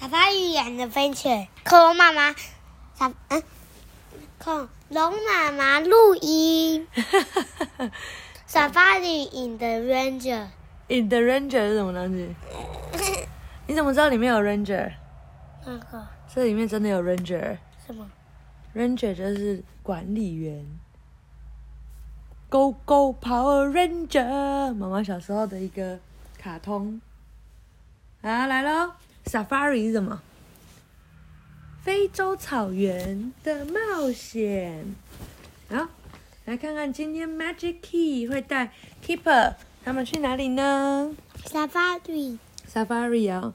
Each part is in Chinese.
小鲨鱼演的飞起，恐龙妈妈，小嗯，恐龙妈妈录音。小鲨鱼 in the ranger。in the ranger 是什么东西？你怎么知道里面有 ranger？那个？这里面真的有 ranger？什么？ranger 就是管理员。Go Go Power Ranger，妈妈小时候的一个卡通。啊，来喽！！Safari 是什么？非洲草原的冒险。好，来看看今天 Magic Key 会带 Keeper 他们去哪里呢 Safari，？Safari 啊、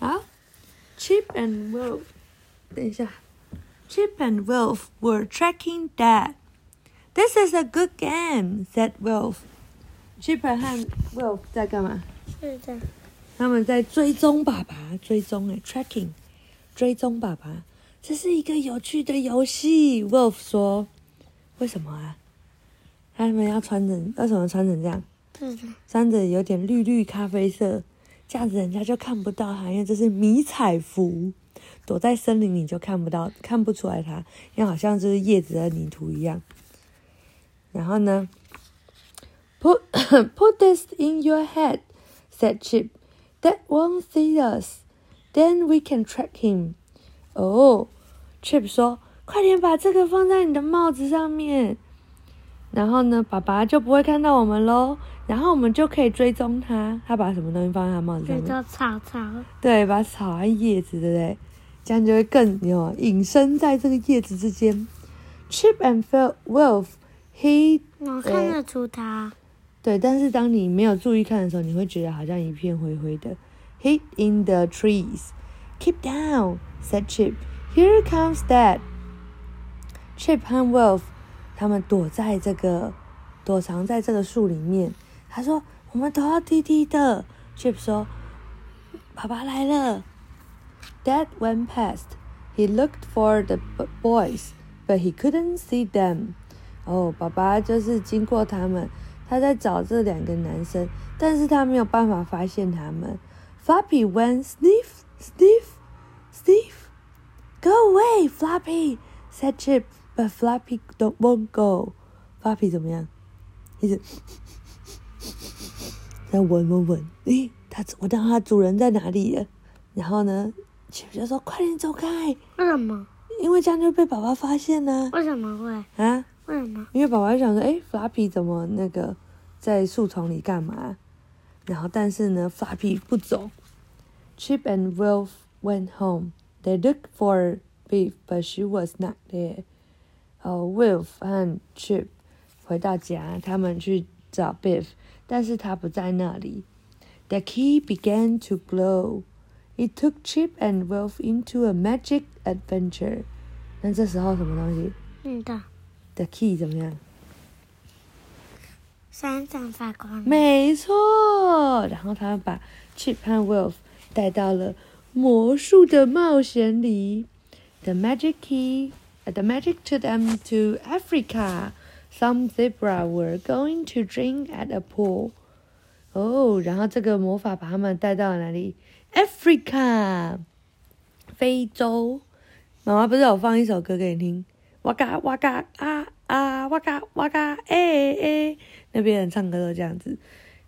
好，Chip and Wolf，等一下，Chip and Wolf were tracking Dad. This is a good game," said Wolf. Chip 和 Wolf 在干嘛？是的，他们在追踪爸爸，追踪哎，tracking，追踪爸爸，这是一个有趣的游戏。Wolf 说：“为什么啊？他们要穿成为什么穿成这样？穿着有点绿绿咖啡色，这样子人家就看不到它，因为这是迷彩服，躲在森林里就看不到，看不出来它，因为好像就是叶子的泥土一样。然后呢，put put this in your head," said Chip. "That won't see us. Then we can track him." 哦、Chip 说：“快点把这个放在你的帽子上面。”然后呢，爸爸就不会看到我们喽。然后我们就可以追踪他。他把什么东西放在他帽子上面？是叫草草。对，把草和叶子，对不对？这样就会更有隐身在这个叶子之间。Chip and Phil Wolf he 我看得出它。对，但是当你没有注意看的时候，你会觉得好像一片灰灰的。Hid in the trees. Keep down, said Chip. Here comes Dad. Chip 和 Wolf 他们躲在这个躲藏在这个树里面。他说：“我们都要低低的。” Chip 说：“爸爸来了。” Dad went past. He looked for the boys, but he couldn't see them. 哦，爸爸就是经过他们，他在找这两个男生，但是他没有办法发现他们。Floppy went sniff, sniff, sniff. Go away, Floppy, said Chip, but Floppy don't won't go. Floppy 怎么样？一直在闻闻闻，诶，他我到他主人在哪里了？然后呢，Chip 就说：“快点走开，为什么？因为这样就被爸爸发现呢、为什么会？啊。”为什么？因为爸爸就想说，哎，Flappy 怎么那个在树丛里干嘛？然后但是呢，Flappy 不走。Chip and Wolf went home. They looked for Beef, but she was not there. 哦、w o l f 和 Chip 回到家，他们去找 Beef，但是他不在那里。The key began to glow. It took Chip and Wolf into a magic adventure. 那这时候什么东西嗯的，？The key 怎么样？闪闪发光。没错，然后他们把 Chip 和 Wolf 带到了魔术的冒险里。The magic key, uh, the magic took them to Africa. Some zebra were going to drink at a pool. 哦，然后这个魔法把他们带到了哪里？Africa，非洲。妈妈不是有放一首歌给你听？哇嘎哇嘎啊啊哇嘎哇嘎哎哎，那边人唱歌都这样子。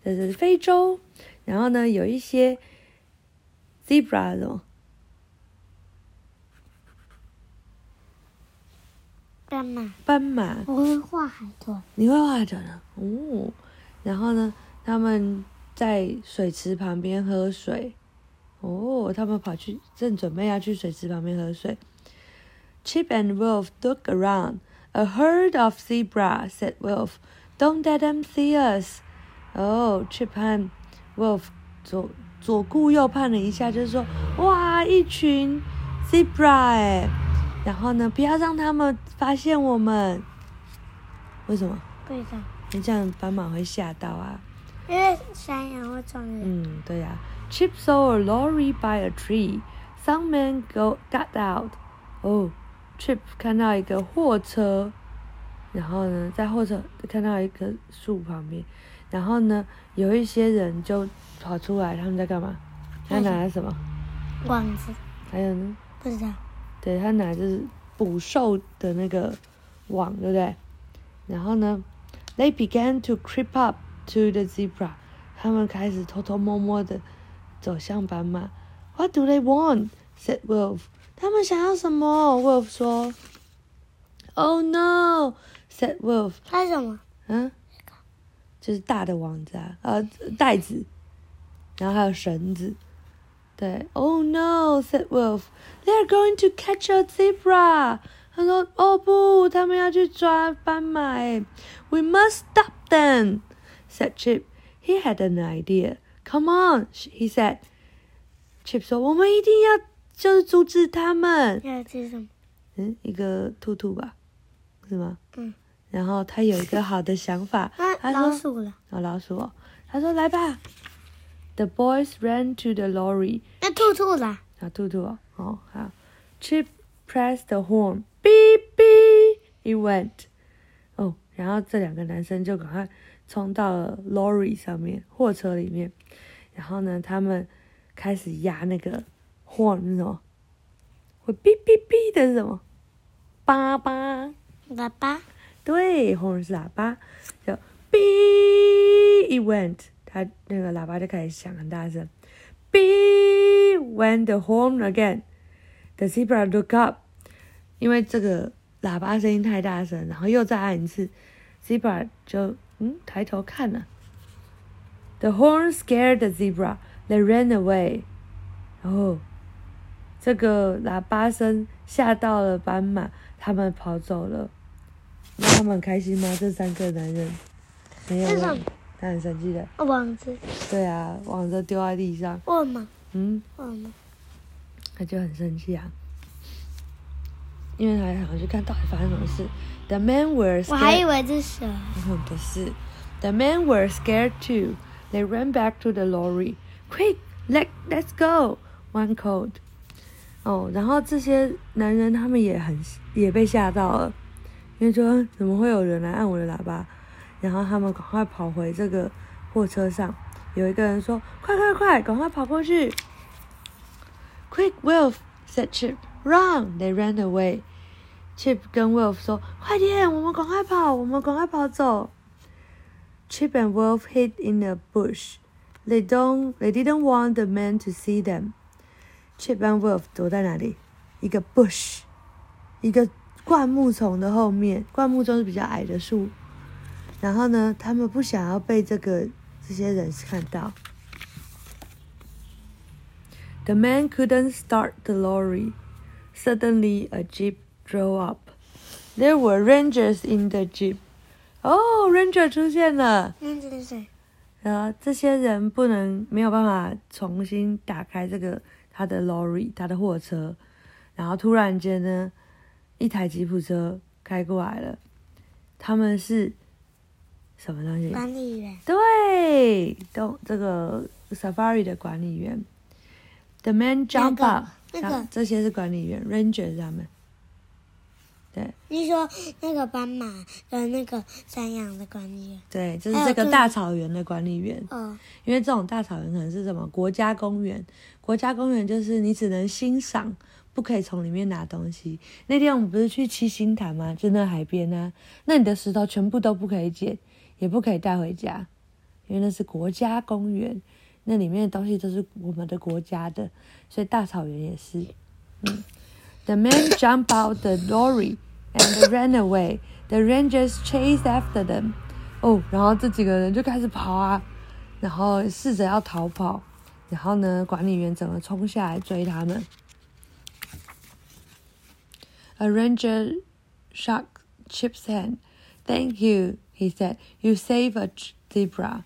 这是非洲，然后呢，有一些 zebra 什么斑马，斑马，我会画海豚。你会画的呢？哦，然后呢，他们在水池旁边喝水。哦，他们跑去正准备要去水池旁边喝水。Chip and Wolf look around. A herd of zebra, said Wolf. Don't let them see us. 哦、c h i p 和 Wolf 左左顾右盼了一下，就是说，哇，一群 zebra 哎，然后呢，不要让他们发现我们。为什么？对的，你这样斑马会吓到啊。因为山羊会撞人。嗯，对呀、Chip saw a lorry by a tree. Some men go got out. 哦、 C h i p 看到一个货车，然后呢，在货车看到一棵树旁边，然后呢，有一些人就跑出来，他们在干嘛？他拿了什么？网子，还有呢？不知道。对他拿着捕兽的那个网，对不对？然后呢，They began to creep up to the zebra。他们开始偷偷摸摸的走向斑马。What do they want? said Wolf. 他们想要什么？Wolf 说。Oh no! said Wolf. 它是什么？嗯，就是大的网子啊，呃，袋子，然后还有绳子。对，Oh no! said Wolf. They're going to catch a zebra. 他说：“哦不，他们要去抓斑马哎！We must stop them,” said Chip. He had an idea. Come on, he said. Chip 说：“我们一定要 就是阻止他们。要吃什么？嗯，一个兔兔吧，是吗？嗯。然后他有一个好的想法，啊，他说老鼠了。哦，老鼠哦，他说来吧。The boys ran to the lorry. 那兔兔啦。啊，兔兔哦，哦好。Chip pressed the horn. Beep beep, it went. 哦，然后这两个男生就赶快冲到了 lorry 上面，货车里面。然后呢，他们开始压那个 horn 是什么？会哔哔哔的是什么？叭叭。喇叭。对，horn 是喇叭，就 beep it went，它那个喇叭就开始响很大声。Beep went the horn again. The zebra look up，因为这个喇叭声音太大声，然后又再按一次，zebra 就嗯抬头看了。The horn scared the zebra. They ran away. 然后这个喇叭声吓到了斑马，他们跑走了。那他们很开心吗？这三个男人没有吧？他很生气的。网子。对啊，网子丢在地上。为什么？嗯。为什么？他就很生气啊，因为他想要去看到底发生什么事。The men were scared. 我还以为这是蛇。不是。The men were scared too. They ran back to the lorry. Quick, let let's go. One called. 哦，然后这些男人他们也很也被吓到了。因为说怎么会有人来按我的喇叭？然后他们赶快跑回这个货车上。有一个人说：“快快快，赶快跑过去！”Quick, Wolf said Chip. Run! They ran away. Chip 跟 Wolf 说：“快点，我们赶快跑，我们赶快跑走。” Chip and Wolf hid in a bush. They don't. They didn't want the men to see them. Chip and Wolf 躲在哪里？一个 bush，一个。灌木丛的后面，灌木丛是比较矮的树。然后呢，他们不想要被这个这些人看到。The man couldn't start the lorry. Suddenly, a jeep drove up. There were rangers in the jeep. 哦，ranger 出现了。ranger 是谁？然后这些人不能没有办法重新打开这个他的 lorry，他的货车。然后突然间呢？一台吉普车开过来了，他们是什么东西？管理员。对，都这个 safari 的管理员。The man jump up，那个这些是管理员，ranger 他们。对。你说那个斑马跟那个山羊的管理员？对，就是这个大草原的管理员。嗯。因为这种大草原可能是什么国家公园？国家公园就是你只能欣赏。不可以从里面拿东西。那天我们不是去七星潭吗？就那海边啊，那你的石头全部都不可以捡，也不可以带回家，因为那是国家公园，那里面的东西都是我们的国家的，所以大草原也是。嗯 ，The men jumped out the lorry and ran away. The rangers chased after them. 哦，然后这几个人就开始跑啊，然后试着要逃跑，然后呢，管理员整个冲下来追他们。A ranger shook Chip's hand. Thank you, he said. You saved a zebra.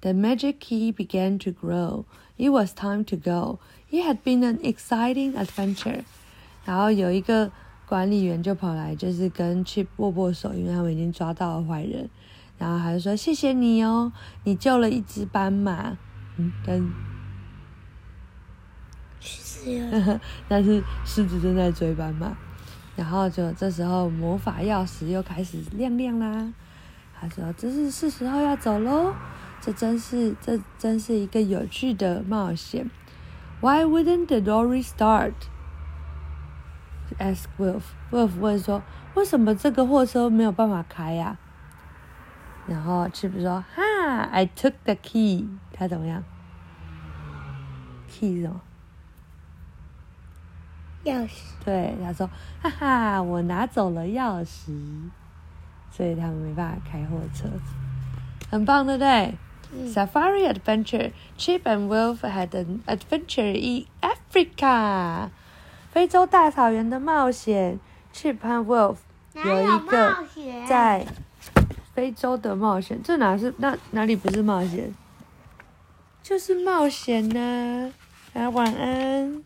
The magic key began to grow. It was time to go. It had been an exciting adventure. 然后有一个管理员就跑来，就是跟 Chip 握握手，因为他们已经抓到了坏人。然后还是说谢谢你哦，你救了一只斑马。嗯，但但是狮子正在追斑马。然后就这时候魔法钥匙又开始亮亮啦。他说：“这是是时候要走喽，这真是这真是一个有趣的冒险。” Why wouldn't the lory start? asked Wolf. Wolf 问说：“为什么这个货车没有办法开呀、然后 Chip 说：“哈，I took the key。”他怎么样？key 是什么？钥匙。对，他说：“哈哈，我拿走了钥匙，所以他们没办法开货车，很棒，对不对、Safari adventure. Chip and Wolf had an adventure in Africa. 非洲大草原的冒险。Chip 和 Wolf 有一个在非洲的冒险，这哪是那哪里不是冒险？就是冒险呢、啊。晚安。